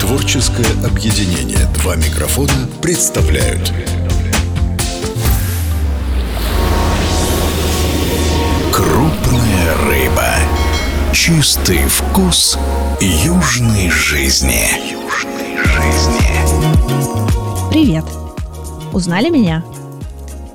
Творческое объединение «Два микрофона» представляют Крупная рыба. Чистый вкус южной жизни. Южной жизни. Привет! Узнали меня?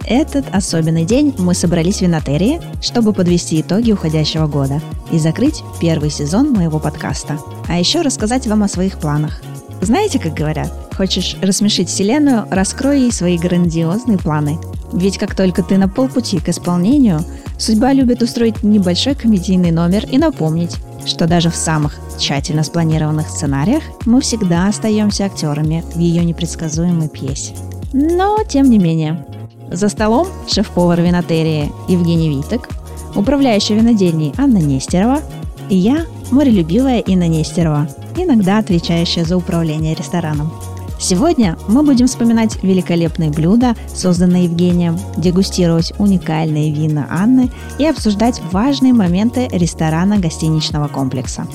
Этот особенный день мы собрались в Винотерии, чтобы подвести итоги уходящего года и закрыть первый сезон моего подкаста. А еще рассказать вам о своих планах. Знаете, как говорят, хочешь рассмешить Вселенную, раскрой ей свои грандиозные планы. Ведь как только ты на полпути к исполнению, судьба любит устроить небольшой комедийный номер и напомнить, что даже в самых тщательно спланированных сценариях мы всегда остаемся актерами в ее непредсказуемой пьесе. Но, тем не менее, за столом шеф-повар винотерии Евгений Виток, управляющая винодельней Анна Нестерова и я, морелюбивая Инна Нестерова, иногда отвечающая за управление рестораном. Сегодня мы будем вспоминать великолепные блюда, созданные Евгением, дегустировать уникальные вина Анны и обсуждать важные моменты ресторана гостиничного комплекса.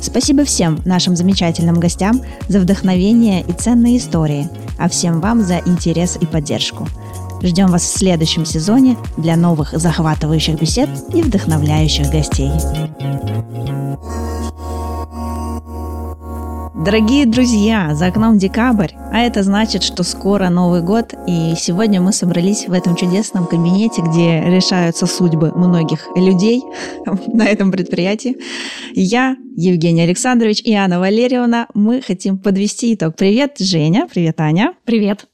Спасибо всем нашим замечательным гостям за вдохновение и ценные истории, а всем вам за интерес и поддержку – Ждем вас в следующем сезоне для новых захватывающих бесед и вдохновляющих гостей. Дорогие друзья, за окном декабрь, а это значит, что скоро Новый год, и сегодня мы собрались в этом чудесном кабинете, где решаются судьбы многих людей на этом предприятии. Я, Евгений Александрович и Анна Валерьевна, мы хотим подвести итог. Привет, Женя, привет, Аня. Привет.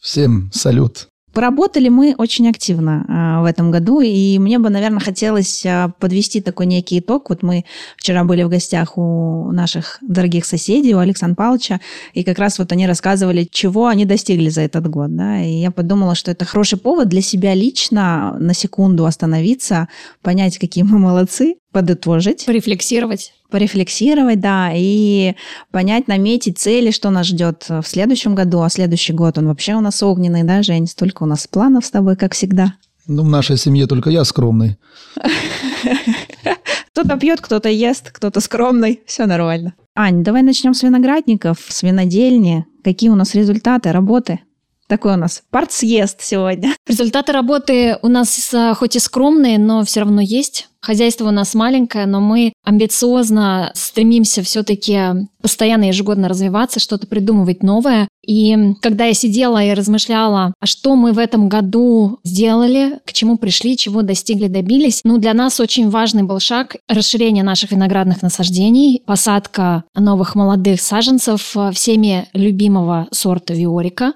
Всем салют. Поработали мы очень активно а, в этом году, и мне бы, наверное, хотелось а, подвести такой некий итог. Вот мы вчера были в гостях у наших дорогих соседей, у Александра Павловича, и как раз вот они рассказывали, чего они достигли за этот год. Да? И я подумала, что это хороший повод для себя лично на секунду остановиться, понять, какие мы молодцы, подытожить. Порефлексировать. Порефлексировать, да, и понять, наметить цели, что нас ждет в следующем году, а следующий год он вообще у нас огненный, да, Жень? Столько у нас планов с тобой, как всегда. Ну, в нашей семье только я скромный. Кто-то пьет, кто-то ест, кто-то скромный. Все нормально. Ань, давай начнем с виноградников, с винодельни. Какие у нас результаты работы? Такой у нас партсъезд сегодня. Результаты работы у нас э, хоть и скромные, но все равно есть. Хозяйство у нас маленькое, но мы амбициозно стремимся все-таки постоянно ежегодно развиваться, что-то придумывать новое. И когда я сидела и размышляла, а что мы в этом году сделали, к чему пришли, чего достигли, добились, ну, для нас очень важный был шаг расширение наших виноградных насаждений, посадка новых молодых саженцев всеми любимого сорта виорика.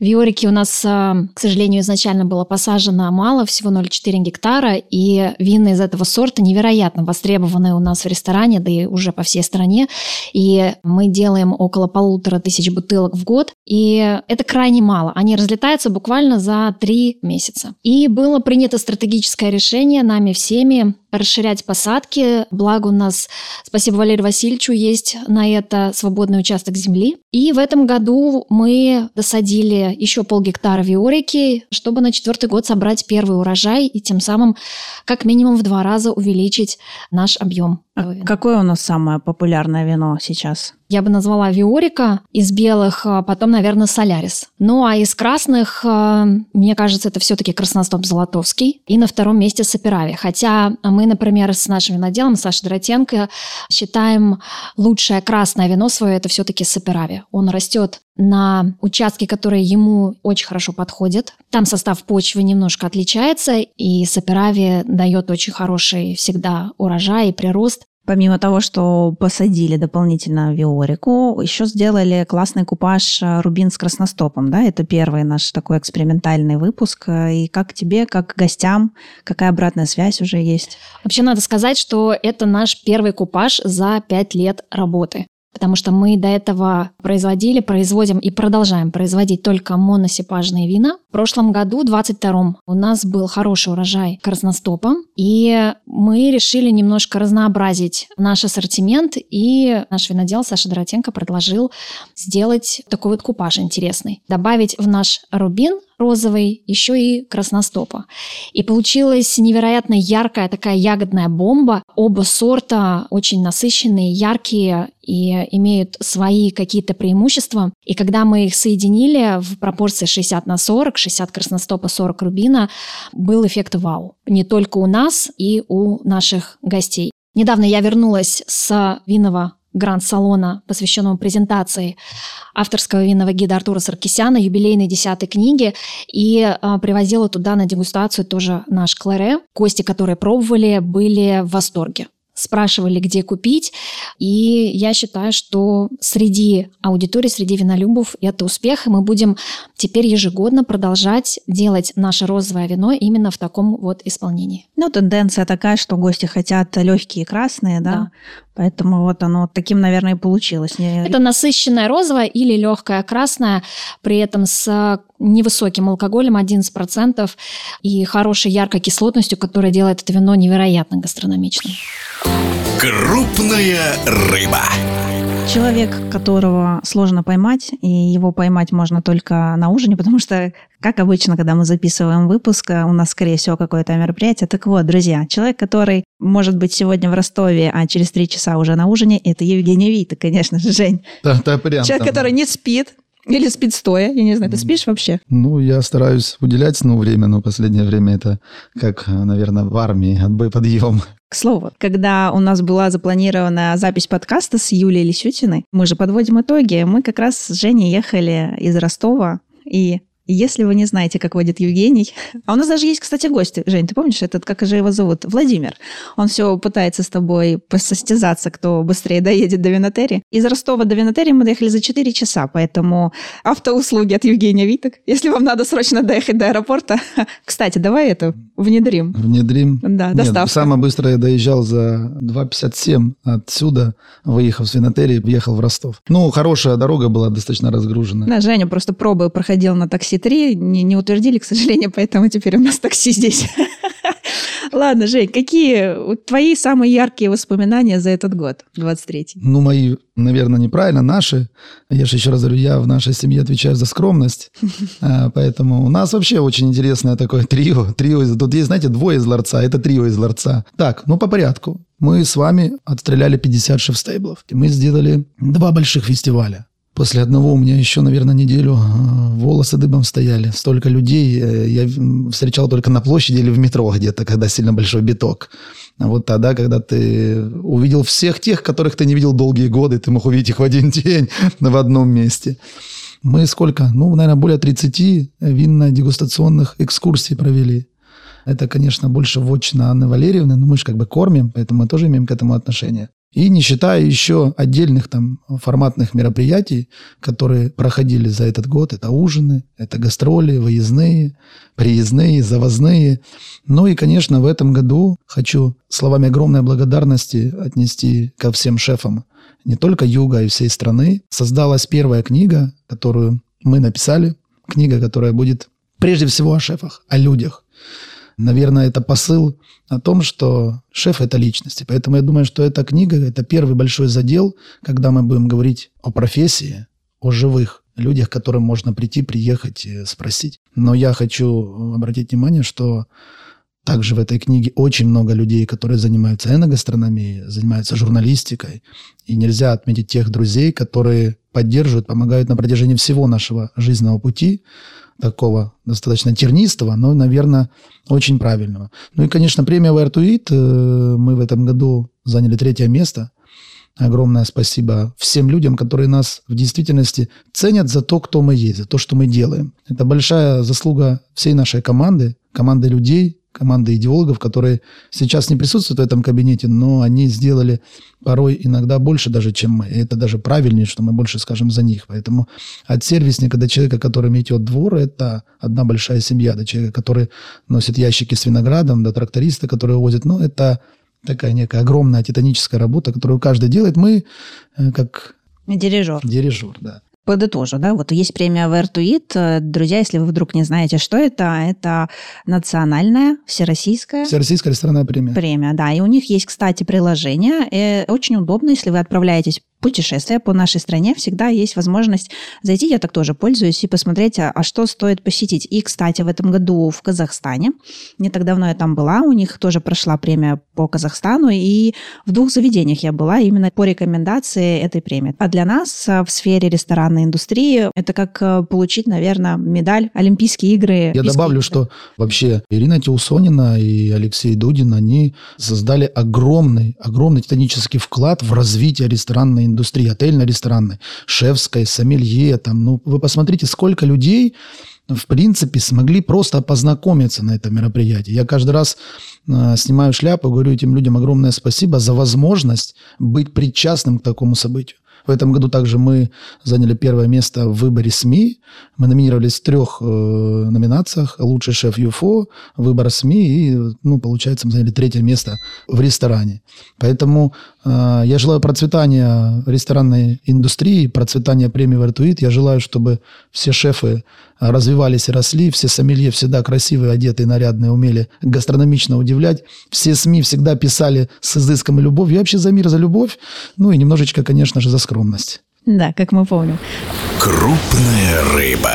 Виорики у нас, к сожалению, изначально было посажено мало, всего 0,4 гектара, и вины из этого этого сорта невероятно востребованные у нас в ресторане, да и уже по всей стране. И мы делаем около полутора тысяч бутылок в год, и это крайне мало. Они разлетаются буквально за три месяца. И было принято стратегическое решение нами всеми расширять посадки. Благо у нас, спасибо Валерию Васильевичу, есть на это свободный участок земли. И в этом году мы досадили еще полгектара виорики, чтобы на четвертый год собрать первый урожай и тем самым как минимум в два раза увеличить наш объем. А какое у нас самое популярное вино сейчас? Я бы назвала Виорика из белых, а потом, наверное, Солярис. Ну а из красных, а, мне кажется, это все-таки Красностоп Золотовский. И на втором месте Саперави. Хотя мы, например, с нашим виноделом, Сашей Дротенко, считаем лучшее красное вино свое, это все-таки Саперави. Он растет на участке, которые ему очень хорошо подходят. Там состав почвы немножко отличается, и Саперави дает очень хороший всегда урожай и прирост. Помимо того, что посадили дополнительно виорику, еще сделали классный купаж э, рубин с красностопом, да? Это первый наш такой экспериментальный выпуск. И как тебе, как гостям, какая обратная связь уже есть? Вообще надо сказать, что это наш первый купаж за пять лет работы потому что мы до этого производили, производим и продолжаем производить только моносипажные вина. В прошлом году, 22-м, у нас был хороший урожай красностопа, и мы решили немножко разнообразить наш ассортимент, и наш винодел Саша Доротенко предложил сделать такой вот купаж интересный. Добавить в наш рубин розовый, еще и красностопа. И получилась невероятно яркая такая ягодная бомба. Оба сорта очень насыщенные, яркие и имеют свои какие-то преимущества. И когда мы их соединили в пропорции 60 на 40, 60 красностопа, 40 рубина, был эффект вау. Не только у нас и у наших гостей. Недавно я вернулась с винного гранд-салона, посвященного презентации авторского винного гида Артура Саркисяна, юбилейной десятой книги, и а, привозила туда на дегустацию тоже наш кларе. Кости, которые пробовали, были в восторге спрашивали, где купить. И я считаю, что среди аудитории, среди винолюбов это успех, и мы будем теперь ежегодно продолжать делать наше розовое вино именно в таком вот исполнении. Ну, тенденция такая, что гости хотят легкие красные, да? да. Поэтому вот оно таким, наверное, и получилось. Это насыщенное розовое или легкое красное, при этом с невысоким алкоголем 11% и хорошей яркой кислотностью, которая делает это вино невероятно гастрономичным. Крупная рыба. Человек, которого сложно поймать, и его поймать можно только на ужине, потому что, как обычно, когда мы записываем выпуск, у нас, скорее всего, какое-то мероприятие. Так вот, друзья, человек, который может быть сегодня в Ростове, а через три часа уже на ужине, это Евгений Вита, конечно же, Жень. Да, да, прям Человек, там. который не спит, или спит стоя, я не знаю, ты спишь вообще? Ну, я стараюсь уделять сну время, но последнее время это как, наверное, в армии, отбой подъем. К слову, когда у нас была запланирована запись подкаста с Юлией Лисютиной, мы же подводим итоги, мы как раз с Женей ехали из Ростова, и если вы не знаете, как водит Евгений... А у нас даже есть, кстати, гости. Жень, ты помнишь, этот, как же его зовут? Владимир. Он все пытается с тобой посостязаться, кто быстрее доедет до Винотери. Из Ростова до Винотери мы доехали за 4 часа, поэтому автоуслуги от Евгения Виток. Если вам надо срочно доехать до аэропорта... Кстати, давай это внедрим. Внедрим? Да, доставка. Нет, самое быстрое я доезжал за 2.57 отсюда, выехав с Винотери, въехал в Ростов. Ну, хорошая дорога была достаточно разгружена. Да, Женя просто пробы проходил на такси 3 не, не утвердили, к сожалению, поэтому теперь у нас такси здесь. Ладно, Жень, какие твои самые яркие воспоминания за этот год, 23-й? Ну, мои, наверное, неправильно, наши. Я же еще раз говорю, я в нашей семье отвечаю за скромность. А, поэтому у нас вообще очень интересное такое трио. трио тут есть, знаете, двое из ларца, это трио из ларца. Так, ну по порядку. Мы с вами отстреляли 50 шефстейблов. Мы сделали два больших фестиваля. После одного у меня еще, наверное, неделю э, волосы дыбом стояли. Столько людей э, я встречал только на площади или в метро где-то, когда сильно большой биток. А вот тогда, когда ты увидел всех тех, которых ты не видел долгие годы, ты мог увидеть их в один день в одном месте. Мы сколько? Ну, наверное, более 30 винно-дегустационных экскурсий провели. Это, конечно, больше вотчина Анны Валерьевны, но мы же как бы кормим, поэтому мы тоже имеем к этому отношение. И не считая еще отдельных там форматных мероприятий, которые проходили за этот год. Это ужины, это гастроли, выездные, приездные, завозные. Ну и, конечно, в этом году хочу словами огромной благодарности отнести ко всем шефам не только юга и всей страны. Создалась первая книга, которую мы написали. Книга, которая будет прежде всего о шефах, о людях. Наверное, это посыл о том, что шеф – это личность. поэтому я думаю, что эта книга – это первый большой задел, когда мы будем говорить о профессии, о живых людях, к которым можно прийти, приехать и спросить. Но я хочу обратить внимание, что также в этой книге очень много людей, которые занимаются эногастрономией, занимаются журналистикой. И нельзя отметить тех друзей, которые поддерживают, помогают на протяжении всего нашего жизненного пути такого достаточно тернистого, но, наверное, очень правильного. Ну и, конечно, премия Вартуит. Э, мы в этом году заняли третье место. Огромное спасибо всем людям, которые нас в действительности ценят за то, кто мы есть, за то, что мы делаем. Это большая заслуга всей нашей команды, команды людей, команда идеологов, которые сейчас не присутствуют в этом кабинете, но они сделали порой иногда больше даже, чем мы. И это даже правильнее, что мы больше скажем за них. Поэтому от сервисника до человека, который метет двор, это одна большая семья. До человека, который носит ящики с виноградом, до тракториста, который возит. Ну, это такая некая огромная титаническая работа, которую каждый делает. Мы э, как... Дирижер. Дирижер, да подытожу, да, вот есть премия Вертуит. Друзья, если вы вдруг не знаете, что это, это национальная, всероссийская... Всероссийская ресторанная премия. Премия, да. И у них есть, кстати, приложение. И очень удобно, если вы отправляетесь путешествия по нашей стране, всегда есть возможность зайти, я так тоже пользуюсь, и посмотреть, а, а что стоит посетить. И, кстати, в этом году в Казахстане, не так давно я там была, у них тоже прошла премия по Казахстану, и в двух заведениях я была именно по рекомендации этой премии. А для нас а, в сфере ресторанной индустрии это как а, получить, наверное, медаль Олимпийские игры. Я добавлю, игры. что вообще Ирина Теусонина и Алексей Дудин, они создали огромный, огромный титанический вклад в развитие ресторанной индустрии, отельно-ресторанной, шефской, сомелье. Там, ну, вы посмотрите, сколько людей в принципе, смогли просто познакомиться на этом мероприятии. Я каждый раз э, снимаю шляпу, говорю этим людям огромное спасибо за возможность быть причастным к такому событию. В этом году также мы заняли первое место в выборе СМИ. Мы номинировались в трех э, номинациях. Лучший шеф ЮФО, выбор СМИ и, ну, получается, мы заняли третье место в ресторане. Поэтому э, я желаю процветания ресторанной индустрии, процветания премии «Вертуит». Я желаю, чтобы все шефы развивались и росли, все сомелье всегда красивые, одетые, нарядные, умели гастрономично удивлять. Все СМИ всегда писали с изыском и любовью. Я вообще за мир, за любовь. Ну и немножечко, конечно же, за скромность. Да, как мы помним. Крупная рыба.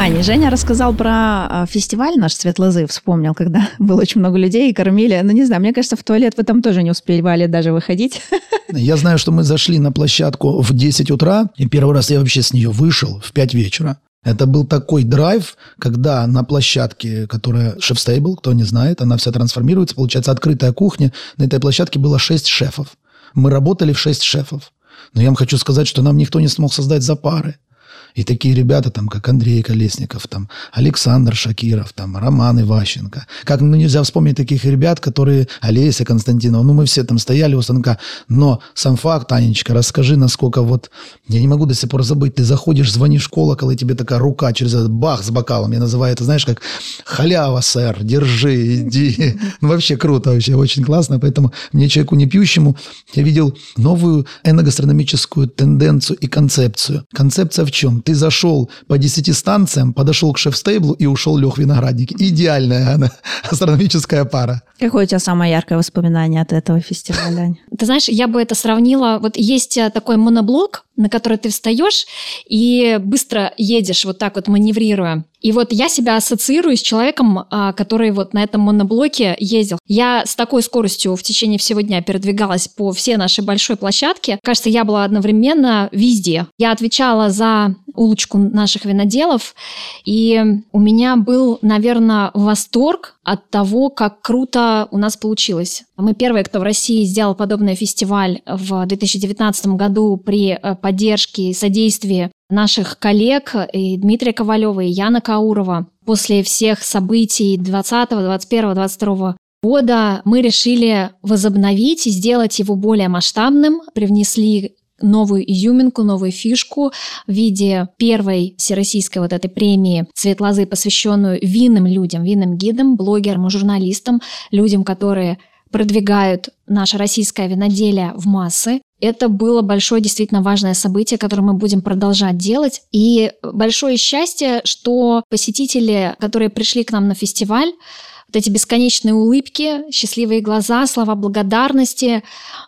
Аня, Женя рассказал про а, фестиваль наш «Цвет лозы», вспомнил, когда было очень много людей и кормили. Ну, не знаю, мне кажется, в туалет вы там тоже не успели даже выходить. Я знаю, что мы зашли на площадку в 10 утра, и первый раз я вообще с нее вышел в 5 вечера. Это был такой драйв, когда на площадке, которая шеф-стейбл, кто не знает, она вся трансформируется, получается открытая кухня. На этой площадке было 6 шефов. Мы работали в 6 шефов. Но я вам хочу сказать, что нам никто не смог создать за пары. И такие ребята, там, как Андрей Колесников, там, Александр Шакиров, там, Роман Иващенко. Как ну, нельзя вспомнить таких ребят, которые... Олеся Константинова. Ну, мы все там стояли у станка. Но сам факт, Анечка, расскажи, насколько вот... Я не могу до сих пор забыть. Ты заходишь, звонишь в колокол, и тебе такая рука через этот бах с бокалом. Я называю это, знаешь, как халява, сэр, держи, иди. Ну, вообще круто, вообще очень классно. Поэтому мне, человеку не пьющему, я видел новую эногастрономическую тенденцию и концепцию. Концепция в чем? Ты зашел по 10 станциям, подошел к шеф-стейблу и ушел лег виноградник. Идеальная она, астрономическая пара. Какое у тебя самое яркое воспоминание от этого фестиваля? Ты знаешь, я бы это сравнила... Вот есть э, такой моноблок, на который ты встаешь и быстро едешь, вот так вот маневрируя. И вот я себя ассоциирую с человеком, а, который вот на этом моноблоке ездил. Я с такой скоростью в течение всего дня передвигалась по всей нашей большой площадке. Кажется, я была одновременно везде. Я отвечала за улочку наших виноделов, и у меня был, наверное, восторг от того, как круто у нас получилось. Мы первые, кто в России сделал подобный фестиваль в 2019 году при э, поддержке и содействии наших коллег и Дмитрия Ковалева, и Яна Каурова. После всех событий 20, 21, 22 года мы решили возобновить и сделать его более масштабным, привнесли новую изюминку, новую фишку в виде первой всероссийской вот этой премии «Цвет лозы», посвященную винным людям, винным гидам, блогерам журналистам, людям, которые продвигают наше российское виноделие в массы. Это было большое, действительно важное событие, которое мы будем продолжать делать. И большое счастье, что посетители, которые пришли к нам на фестиваль, вот эти бесконечные улыбки, счастливые глаза, слова благодарности.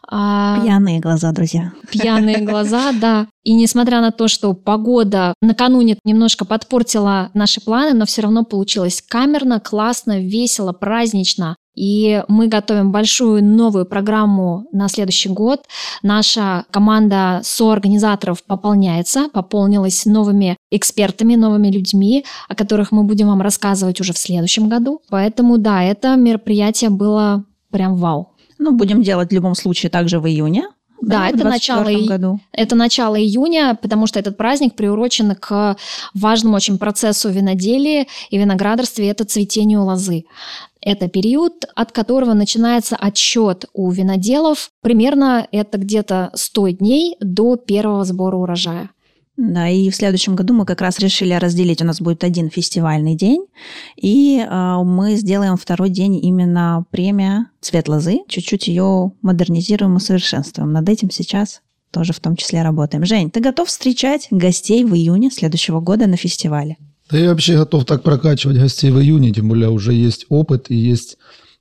А, пьяные глаза, друзья. Пьяные глаза, да. И несмотря на то, что погода накануне немножко подпортила наши планы, но все равно получилось камерно, классно, весело, празднично. И мы готовим большую новую программу на следующий год. Наша команда соорганизаторов пополняется, пополнилась новыми экспертами, новыми людьми, о которых мы будем вам рассказывать уже в следующем году. Поэтому да, это мероприятие было прям вау. Ну, будем делать в любом случае также в июне. Да, да это начало, году. это начало июня, потому что этот праздник приурочен к важному очень процессу виноделия и виноградарстве, это цветению лозы. Это период, от которого начинается отсчет у виноделов. Примерно это где-то 100 дней до первого сбора урожая. Да, и в следующем году мы как раз решили разделить. У нас будет один фестивальный день, и э, мы сделаем второй день именно премия «Цвет лозы». Чуть-чуть ее модернизируем и совершенствуем. Над этим сейчас тоже в том числе работаем. Жень, ты готов встречать гостей в июне следующего года на фестивале? Да я вообще готов так прокачивать гостей в июне, тем более уже есть опыт и есть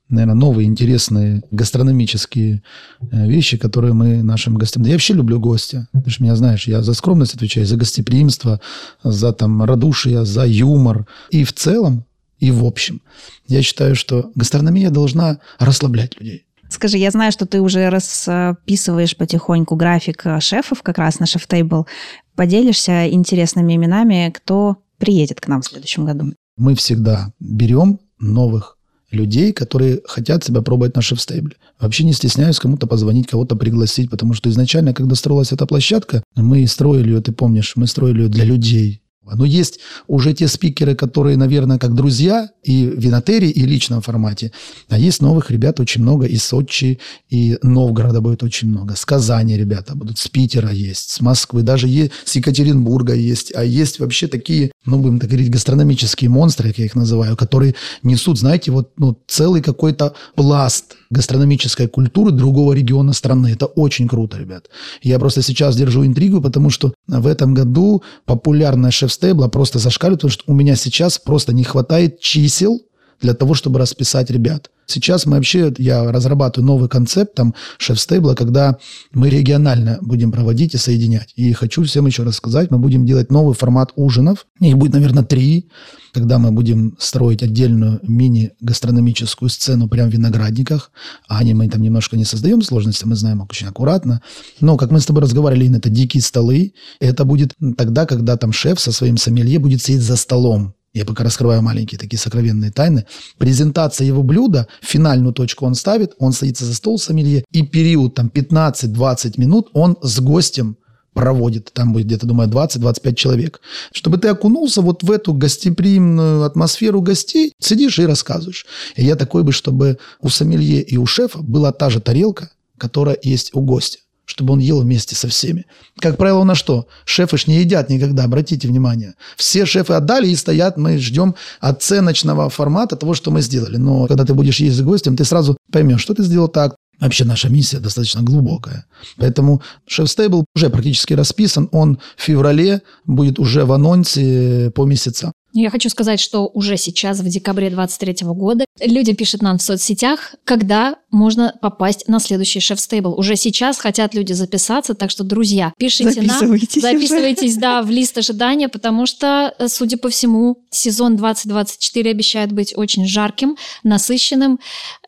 наверное, новые интересные гастрономические э, вещи, которые мы нашим гостям... Я вообще люблю гостя. Ты же меня знаешь, я за скромность отвечаю, за гостеприимство, за там радушие, за юмор. И в целом, и в общем. Я считаю, что гастрономия должна расслаблять людей. Скажи, я знаю, что ты уже расписываешь потихоньку график э, шефов как раз на шеф-тейбл. Поделишься интересными именами, кто приедет к нам в следующем году? Мы всегда берем новых людей, которые хотят себя пробовать на шеф-стейбле. Вообще не стесняюсь кому-то позвонить, кого-то пригласить, потому что изначально, когда строилась эта площадка, мы строили ее, ты помнишь, мы строили ее для людей, но есть уже те спикеры, которые, наверное, как друзья и в винотерии, и в личном формате. А есть новых ребят очень много из Сочи, и Новгорода будет очень много. С Казани ребята будут, с Питера есть, с Москвы, даже есть, с Екатеринбурга есть. А есть вообще такие, ну, будем так говорить, гастрономические монстры, как я их называю, которые несут, знаете, вот ну, целый какой-то пласт гастрономической культуры другого региона страны. Это очень круто, ребят. Я просто сейчас держу интригу, потому что в этом году популярная шеф-стейбла просто зашкаливает, потому что у меня сейчас просто не хватает чисел для того, чтобы расписать ребят. Сейчас мы вообще, я разрабатываю новый концепт там шеф-стейбла, когда мы регионально будем проводить и соединять. И хочу всем еще рассказать, мы будем делать новый формат ужинов. Их будет, наверное, три, когда мы будем строить отдельную мини-гастрономическую сцену прямо в виноградниках. А они мы там немножко не создаем сложности, мы знаем очень аккуратно. Но, как мы с тобой разговаривали, это дикие столы. Это будет тогда, когда там шеф со своим сомелье будет сидеть за столом я пока раскрываю маленькие такие сокровенные тайны, презентация его блюда, финальную точку он ставит, он садится за стол сомелье, и период там 15-20 минут он с гостем проводит, там будет где-то, думаю, 20-25 человек. Чтобы ты окунулся вот в эту гостеприимную атмосферу гостей, сидишь и рассказываешь. И я такой бы, чтобы у сомелье и у шефа была та же тарелка, которая есть у гостя чтобы он ел вместе со всеми. Как правило, у нас что? Шефы ж не едят никогда, обратите внимание. Все шефы отдали и стоят, мы ждем оценочного формата того, что мы сделали. Но когда ты будешь есть с гостем, ты сразу поймешь, что ты сделал так, Вообще наша миссия достаточно глубокая. Поэтому шеф-стейбл уже практически расписан. Он в феврале будет уже в анонсе по месяцам. Я хочу сказать, что уже сейчас, в декабре 2023 года, люди пишут нам в соцсетях, когда можно попасть на следующий шеф-стейбл. Уже сейчас хотят люди записаться, так что, друзья, пишите нам, записывайтесь, да, в лист ожидания, потому что, э, судя по всему, сезон 2024 обещает быть очень жарким, насыщенным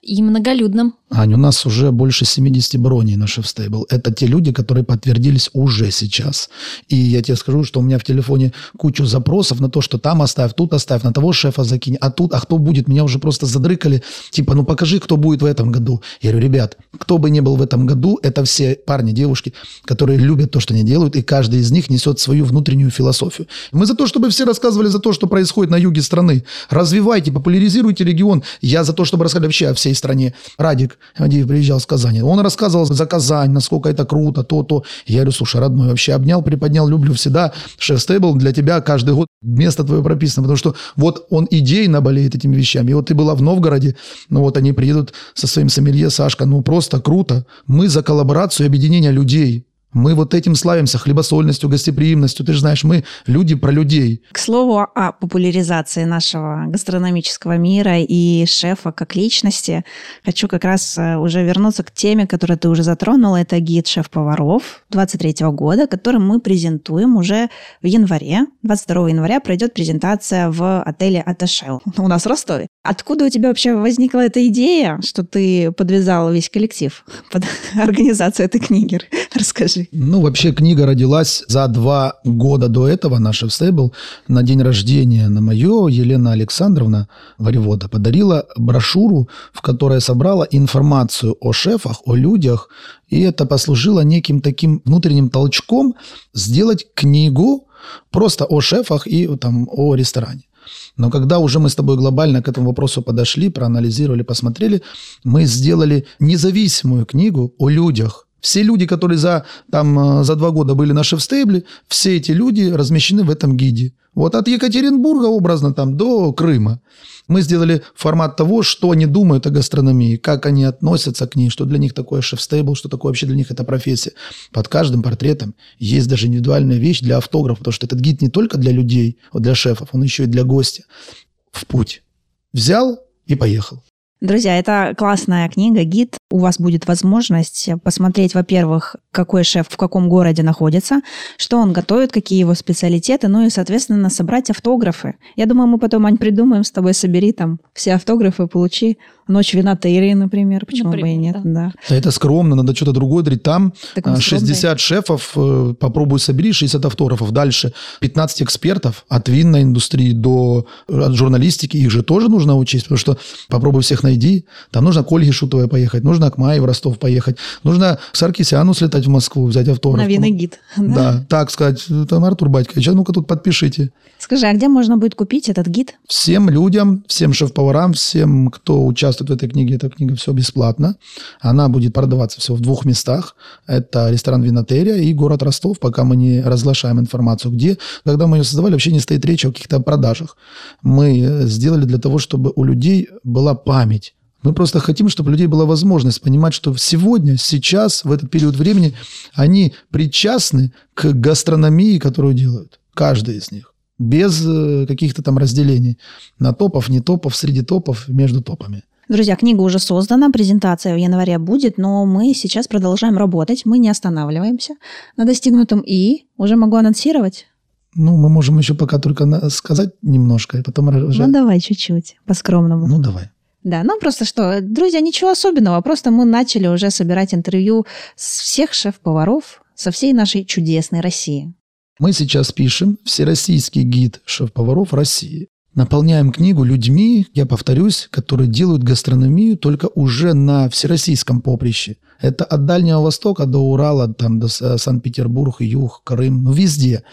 и многолюдным. Ань, у нас уже больше 70 броней на шеф-стейбл. Это те люди, которые подтвердились уже сейчас. И я тебе скажу, что у меня в телефоне кучу запросов на то, что там оставь, тут оставь, на того шефа закинь, а тут, а кто будет? Меня уже просто задрыкали. Типа, ну покажи, кто будет в этом году. Я говорю, ребят, кто бы ни был в этом году, это все парни, девушки, которые любят то, что они делают, и каждый из них несет свою внутреннюю философию. Мы за то, чтобы все рассказывали за то, что происходит на юге страны. Развивайте, популяризируйте регион. Я за то, чтобы рассказали вообще о всей стране. Радик Авдеев приезжал с Казани. Он рассказывал за Казань, насколько это круто, то-то. Я говорю, слушай, родной, вообще обнял, приподнял, люблю всегда. Шеф-стейбл для тебя каждый год место твое прописано, потому что вот он идейно болеет этими вещами. И вот ты была в Новгороде, ну вот они приедут со своим сомелье, Сашка, ну просто круто. Мы за коллаборацию и объединение людей. Мы вот этим славимся, хлебосольностью, гостеприимностью. Ты же знаешь, мы люди про людей. К слову о популяризации нашего гастрономического мира и шефа как личности, хочу как раз э, уже вернуться к теме, которую ты уже затронула. Это гид шеф-поваров 23 года, который мы презентуем уже в январе. 22 января пройдет презентация в отеле Аташел у нас в Ростове. Откуда у тебя вообще возникла эта идея, что ты подвязал весь коллектив под организацию этой книги? Расскажи. Ну, вообще книга родилась за два года до этого. Наша стейбл на день рождения на мое Елена Александровна Варивода подарила брошюру, в которой собрала информацию о шефах, о людях. И это послужило неким таким внутренним толчком сделать книгу просто о шефах и там, о ресторане. Но когда уже мы с тобой глобально к этому вопросу подошли, проанализировали, посмотрели, мы сделали независимую книгу о людях, все люди, которые за, там, э, за два года были на шефстейбле, все эти люди размещены в этом гиде. Вот от Екатеринбурга образно там до Крыма. Мы сделали формат того, что они думают о гастрономии, как они относятся к ней, что для них такое шефстейбл, что такое вообще для них эта профессия. Под каждым портретом есть даже индивидуальная вещь для автографа, потому что этот гид не только для людей, вот для шефов, он еще и для гостя. В путь. Взял и поехал. Друзья, это классная книга, гид. У вас будет возможность посмотреть, во-первых, какой шеф в каком городе находится, что он готовит, какие его специалитеты, ну и, соответственно, собрать автографы. Я думаю, мы потом, Ань, придумаем с тобой, собери там все автографы, получи Ночь винотерии, например, почему Например, бы и нет, да. да. Это скромно, надо что-то другое дарить. Там Так он а, скромный. 60 шефов, э, попробуй собери 60 автографов. Дальше 15 экспертов от винной индустрии до от журналистики. Их же тоже нужно учесть, потому что попробуй всех найди. Там нужно к Ольге Шутовой поехать, нужно к Майе в Ростов поехать, нужно к Саркисяну слетать в Москву, взять автограф. На винный гид. да. Да, так сказать, там Артур Батькович, а ну-ка тут подпишите. Скажи, а где можно будет купить этот гид? Всем людям, всем шеф-поварам, всем, кто участвует в этой книге, эта книга все бесплатно. Она будет продаваться всего в двух местах. Это ресторан Винотерия и город Ростов, пока мы не разглашаем информацию, где. Когда мы ее создавали, вообще не стоит речи о каких-то продажах. Мы э, сделали для того, чтобы у людей была память. Мы просто хотим, чтобы у людей была возможность понимать, что сегодня, сейчас, в этот период времени, они причастны к гастрономии, которую делают. Каждый из них без э, каких-то там разделений на топов, не топов, среди топов, между топами. Друзья, книга уже создана, презентация в январе будет, но мы сейчас продолжаем работать, мы не останавливаемся на достигнутом И. Уже могу анонсировать? Ну, мы можем еще пока только сказать немножко, и потом уже... Ну, давай чуть-чуть, по-скромному. Ну, давай. Да, ну просто что, друзья, ничего особенного, просто мы начали уже собирать интервью с всех шеф-поваров со всей нашей чудесной России. Мы сейчас пишем Всероссийский гид шеф-поваров России. Наполняем книгу людьми, я повторюсь, которые делают гастрономию только уже на всероссийском поприще. Это от Дальнего Востока до Урала, там, до Санкт-Петербург, Юг, Крым, ну везде.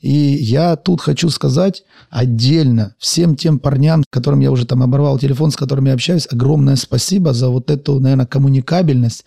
И я тут хочу сказать отдельно всем тем парням, которым я уже там оборвал телефон, с которыми я общаюсь, огромное спасибо за вот эту, наверное, коммуникабельность,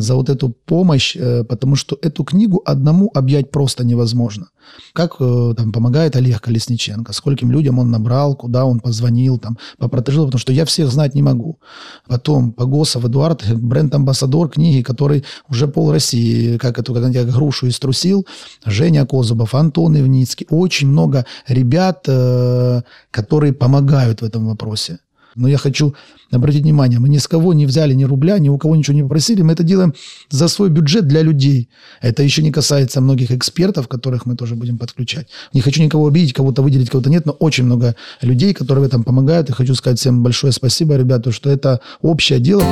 за вот эту помощь, э, потому что эту книгу одному объять просто невозможно. Как э, там помогает Олег Колесниченко, скольким людям он набрал, куда он позвонил, там, попротежил, потому что я всех знать не могу. Потом Погосов Эдуард, бренд-амбассадор книги, который уже пол России, как эту, как, как грушу иструсил, Женя Козубов, Антон Ивницкий, очень много ребят, э, которые помогают в этом вопросе. Но я хочу обратить внимание, мы ни с кого не взяли ни рубля, ни у кого ничего не попросили. Мы это делаем за свой бюджет для людей. Это еще не касается многих экспертов, которых мы тоже будем подключать. Не хочу никого обидеть, кого-то выделить, кого-то нет, но очень много людей, которые в этом помогают. И хочу сказать всем большое спасибо, ребята, что это общее дело.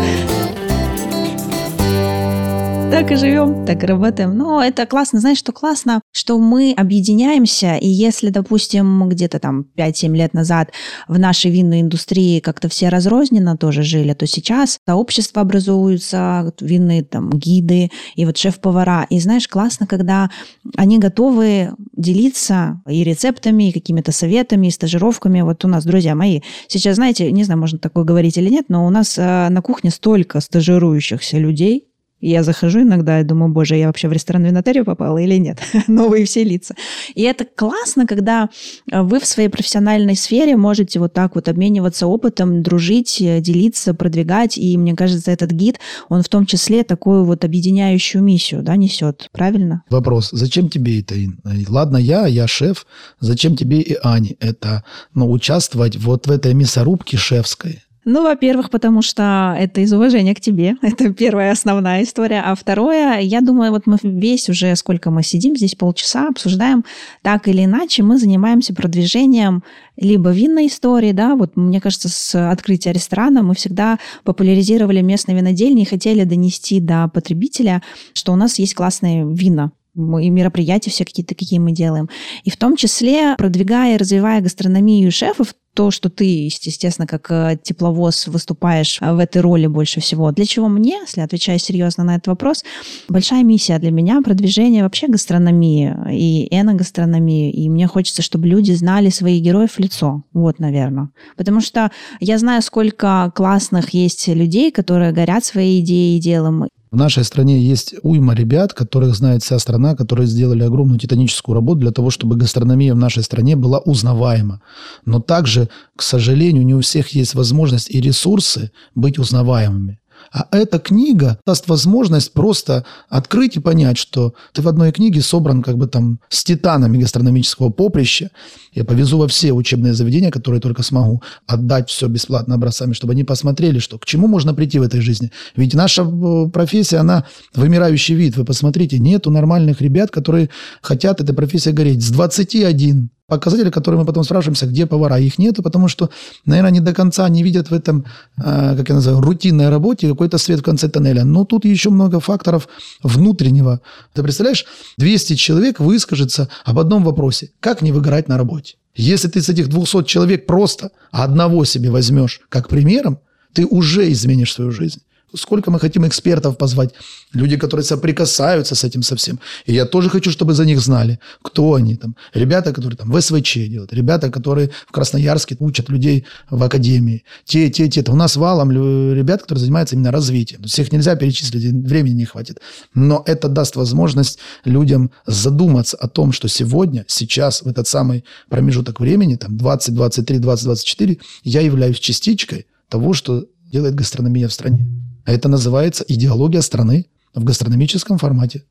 Так и живем, так и работаем. Но это классно. Знаешь, что классно? Что мы объединяемся, и если, допустим, где-то там 5-7 лет назад в нашей винной индустрии как-то все разрозненно тоже жили, то сейчас сообщества образуются, винные там гиды и вот шеф-повара. И знаешь, классно, когда они готовы делиться и рецептами, и какими-то советами, и стажировками. Вот у нас, друзья мои, сейчас, знаете, не знаю, можно такое говорить или нет, но у нас э, на кухне столько стажирующихся людей, я захожу иногда и думаю, боже, я вообще в ресторан винотерию попала или нет? Новые все лица. И это классно, когда э, вы в своей профессиональной сфере можете вот так вот обмениваться опытом, дружить, э, делиться, продвигать. И мне кажется, этот гид, он в том числе такую вот объединяющую миссию да, несет. Правильно? Вопрос, зачем тебе это, Ин? Ладно, я, я шеф, зачем тебе и Ане это, ну, участвовать вот в этой мясорубке шефской? Ну, во-первых, потому что это из уважения к тебе. Это первая основная история. А второе, я думаю, вот мы весь уже, сколько мы сидим здесь, полчаса, обсуждаем, так или иначе мы занимаемся продвижением либо винной истории, да, вот мне кажется, с открытия ресторана мы всегда популяризировали местные винодельни и хотели донести до потребителя, что у нас есть классные вина, и мероприятия все какие-то, какие мы делаем. И в том числе, продвигая и развивая гастрономию шефов, то, что ты, естественно, как э, тепловоз выступаешь э, в этой роли больше всего. Для чего мне, если отвечаю серьезно на этот вопрос, большая миссия для меня продвижение вообще гастрономии и эногастрономии. И мне хочется, чтобы люди знали своих героев в лицо. Вот, наверное. Потому что я знаю, сколько классных есть людей, которые горят своей идеей и делом. В нашей стране есть уйма ребят, которых знает вся страна, которые сделали огромную титаническую работу для того, чтобы гастрономия в нашей стране была узнаваема. Но также, к сожалению, не у всех есть возможность и ресурсы быть узнаваемыми. А эта книга даст возможность просто открыть и понять, что ты в одной книге собран как бы там с титанами гастрономического поприща. Я повезу во все учебные заведения, которые только смогу, отдать все бесплатно образцами, чтобы они посмотрели, что к чему можно прийти в этой жизни. Ведь наша э, профессия, она вымирающий вид. Вы посмотрите, нету нормальных ребят, которые хотят этой профессией гореть. С 21 показатели, которые мы потом спрашиваемся, где повара. Их нету, потому что, наверное, не до конца не видят в этом, э, как я называю, рутинной работе какой-то свет в конце тоннеля. Но тут еще много факторов внутреннего. Ты представляешь, 200 человек выскажется об одном вопросе. Как не выгорать на работе? Если ты с этих 200 человек просто одного себе возьмешь как примером, ты уже изменишь свою жизнь. Сколько мы хотим экспертов позвать, люди, которые соприкасаются с этим совсем. И я тоже хочу, чтобы за них знали, кто они там. Ребята, которые там в СВЧ делают, ребята, которые в Красноярске учат людей в академии. Те, те, те. У нас валом ребят, которые занимаются именно развитием. Всех нельзя перечислить, времени не хватит. Но это даст возможность людям задуматься о том, что сегодня, сейчас, в этот самый промежуток времени, там 20, 23, 20, 24, я являюсь частичкой того, что делает гастрономия в стране. А это называется идеология страны в гастрономическом формате.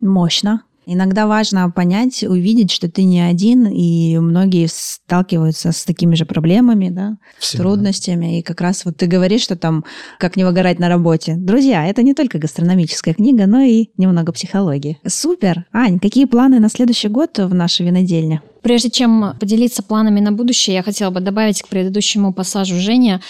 Мощно. Иногда важно понять, увидеть, что ты не один, и многие сталкиваются с такими же проблемами, да, Всегда. трудностями. И как раз вот ты говоришь, что там как не выгорать на работе. Друзья, это не только гастрономическая книга, но и немного психологии. Супер! Ань, какие планы на следующий год в нашей винодельне? Прежде чем поделиться планами на будущее, я хотела бы добавить к предыдущему пассажу Женя.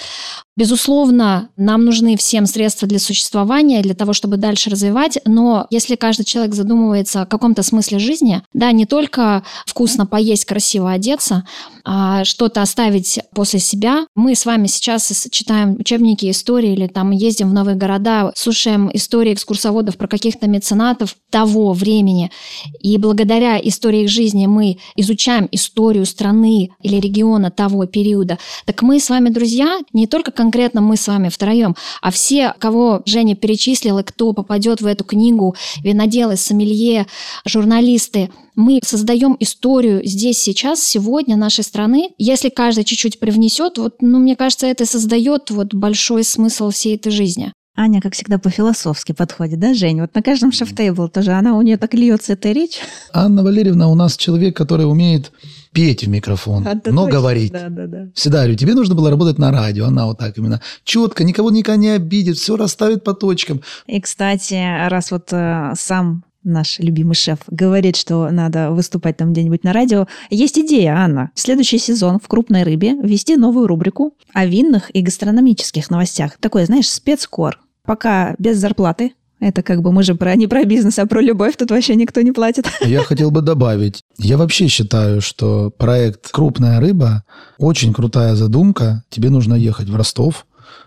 Безусловно, нам нужны всем средства для существования, для того, чтобы дальше развивать, но если каждый человек задумывается о каком-то смысле жизни, да, не только вкусно поесть, красиво одеться, а что-то оставить после себя. Мы с вами сейчас читаем учебники истории или там ездим в новые города, слушаем истории экскурсоводов про каких-то меценатов того времени, и благодаря истории их жизни мы изучаем историю страны или региона того периода. Так мы с вами, друзья, не только конкретно мы с вами втроем, а все, кого Женя перечислил, и кто попадет в эту книгу, виноделы, сомелье, журналисты, мы создаем историю здесь, сейчас, сегодня нашей страны. Если каждый чуть-чуть привнесет, вот, ну, мне кажется, это создает вот большой смысл всей этой жизни. Аня, как всегда, по-философски подходит, да, Жень? Вот на каждом шеф-тейбл тоже она, у нее так льется эта речь. Анна Валерьевна у нас человек, который умеет петь в микрофон, А, да но точно, говорить. Да, да, да. Всегда говорю, тебе нужно было работать на радио. Она вот так именно четко, никого никогда не обидит, все расставит по точкам. И, кстати, раз вот э, сам наш любимый шеф говорит, что надо выступать там где-нибудь на радио, есть идея, Анна. Следующий сезон в «Крупной рыбе» ввести новую рубрику о винных и гастрономических новостях. Такой, знаешь, спецкор. Пока без зарплаты, это как бы мы же про, не про бизнес, а про любовь, тут вообще никто не платит. Я хотел бы добавить, я вообще считаю, что проект «Крупная рыба» очень крутая задумка. Тебе нужно ехать в Ростов,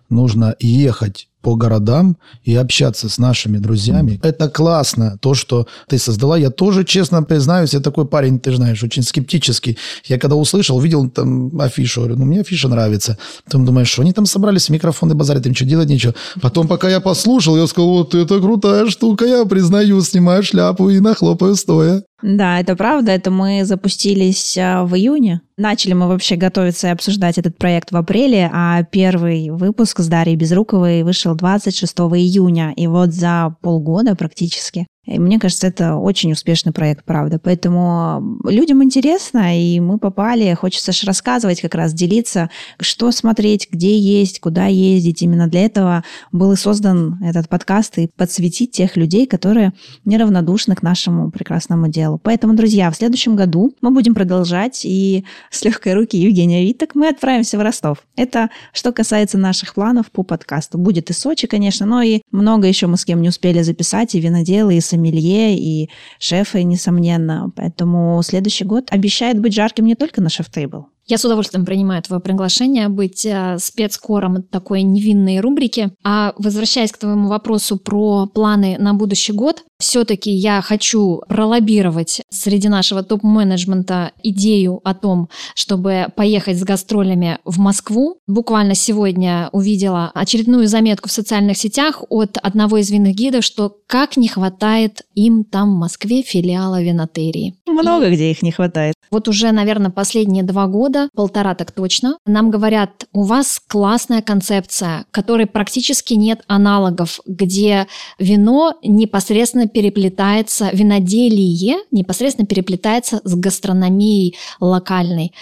нужно ехать по городам и общаться с нашими друзьями. Это классно, то, что ты создала. Я тоже, честно признаюсь, я такой парень, ты знаешь, очень скептический. Я когда услышал, увидел там афишу, говорю, ну, мне афиша нравится. Потом думаешь, что они там собрались, микрофоны базарят, им что делать, ничего. Потом, пока я послушал, я сказал, вот это крутая штука, я признаю, снимаю шляпу и нахлопаю стоя. Да, это правда. Это мы запустились а, в июне. Начали мы вообще готовиться и обсуждать этот проект в апреле, а первый выпуск с Дарьей Безруковой вышел 26 июня. И вот за полгода практически и мне кажется, это очень успешный проект, правда. Поэтому людям интересно, и мы попали. Хочется же рассказывать, как раз делиться, что смотреть, где есть, куда ездить. Именно для этого был и создан этот подкаст, и подсветить тех людей, которые неравнодушны к нашему прекрасному делу. Поэтому, друзья, в следующем году мы будем продолжать, и с легкой руки Евгения Виток мы отправимся в Ростов. Это что касается наших планов по подкасту. Будет и Сочи, конечно, но и много еще мы с кем не успели записать, и виноделы, и сомелье, и шефы, несомненно. Поэтому следующий год обещает быть жарким не только на шеф-тейбл. Я с удовольствием принимаю твое приглашение быть э, спецкором такой невинной рубрики. А возвращаясь к твоему вопросу про планы на будущий год, все-таки я хочу пролоббировать среди нашего топ-менеджмента идею о том, чтобы поехать с гастролями в Москву. Буквально сегодня увидела очередную заметку в социальных сетях от одного из винных гидов, что как не хватает им там в Москве филиала винотерии. Много где их не хватает. Вот уже, наверное, последние два года, полтора так точно, нам говорят, у вас классная концепция, которой практически нет аналогов, где вино непосредственно переплетается, виноделие непосредственно переплетается с гастрономией локальной.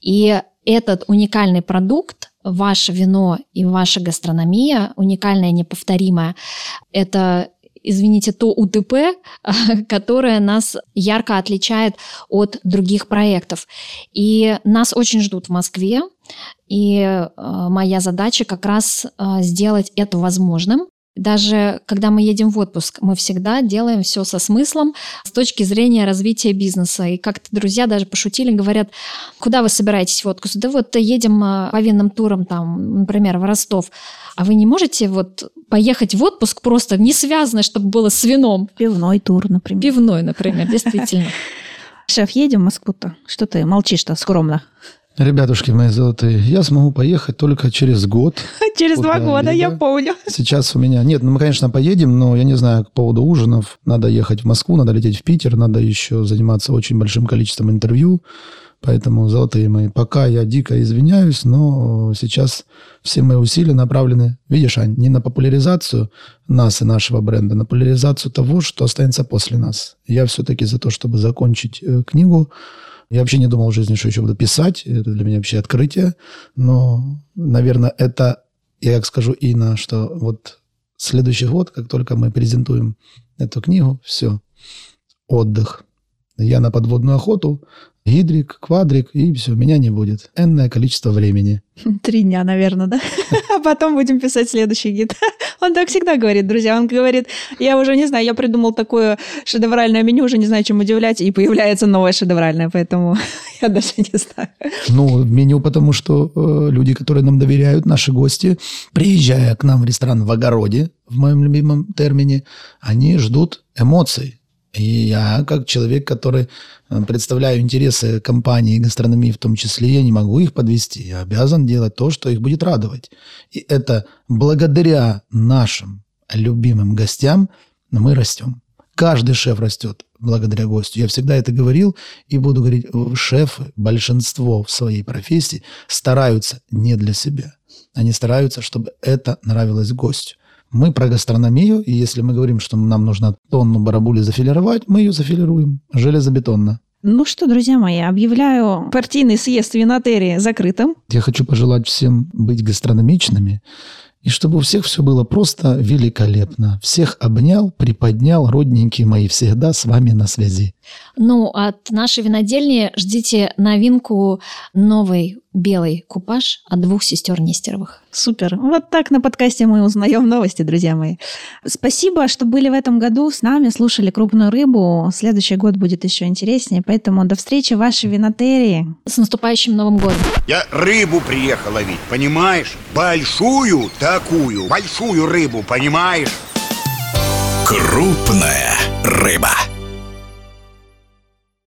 И этот уникальный продукт, ваше вино и ваша гастрономия, уникальная, неповторимая, это извините, то УТП, которое нас ярко отличает от других проектов. И нас очень ждут в Москве, и э, моя задача как раз э, сделать это возможным. Даже когда мы едем в отпуск, мы всегда делаем все со смыслом с точки зрения развития бизнеса. И как-то друзья даже пошутили, говорят, куда вы собираетесь в отпуск? Да вот едем э, по винным турам, там, например, в Ростов. А вы не можете вот поехать в отпуск просто не связано, чтобы было с вином? Пивной тур, например. Пивной, например, действительно. Шеф, едем в Москву-то? Что ты молчишь-то скромно? Ребятушки мои золотые, я смогу поехать только через год. Через два года, я помню. Сейчас у меня... Нет, ну мы, конечно, поедем, но я не знаю, по поводу ужинов. Надо ехать в Москву, надо лететь в Питер, надо еще заниматься очень большим количеством интервью. Поэтому, золотые мои, пока я дико извиняюсь, но сейчас все мои усилия направлены, видишь, Ань, не на популяризацию нас и нашего бренда, на популяризацию того, что останется после нас. Я все-таки за то, чтобы закончить э, книгу. Я вообще не думал в жизни, что еще буду писать. Это для меня вообще открытие. Но, наверное, это, я как скажу, Инна, что вот следующий год, как только мы презентуем эту книгу, все, отдых. Я на подводную охоту, гидрик, квадрик, и все, меня не будет. Энное количество времени. Три дня, наверное, да? А потом будем писать следующий гид. Он так всегда говорит, друзья. Он говорит, я уже не знаю, я придумал такое шедевральное меню, уже не знаю, чем удивлять, и появляется новое шедевральное, поэтому я даже не знаю. Ну, меню, потому что э, люди, которые нам доверяют, наши гости, приезжая к нам в ресторан в огороде, в моем любимом термине, они ждут эмоций. И я, как человек, который э, представляю интересы компании и гастрономии в том числе, я не могу их подвести. Я обязан делать то, что их будет радовать. И это благодаря нашим любимым гостям мы растем. Каждый шеф растет благодаря гостю. Я всегда это говорил и буду говорить. Шефы, большинство в своей профессии стараются не для себя. Они стараются, чтобы это нравилось гостю. Мы про гастрономию, и если мы говорим, что нам нужно тонну барабули зафилировать, мы ее зафилируем железобетонно. Ну что, друзья мои, объявляю партийный съезд винотерии закрытым. Я хочу пожелать всем быть гастрономичными, и чтобы у всех все было просто великолепно. Всех обнял, приподнял, родненькие мои, всегда с вами на связи. Ну, от нашей винодельни ждите новинку новый белый купаж от двух сестер Нестеровых. Супер. Вот так на подкасте мы узнаем новости, друзья мои. Спасибо, что были в этом году с нами, слушали «Крупную рыбу». Следующий год будет еще интереснее, поэтому до встречи в вашей винотерии. С наступающим Новым годом! Я рыбу приехал ловить, понимаешь? Большую такую, большую рыбу, понимаешь? Крупная рыба.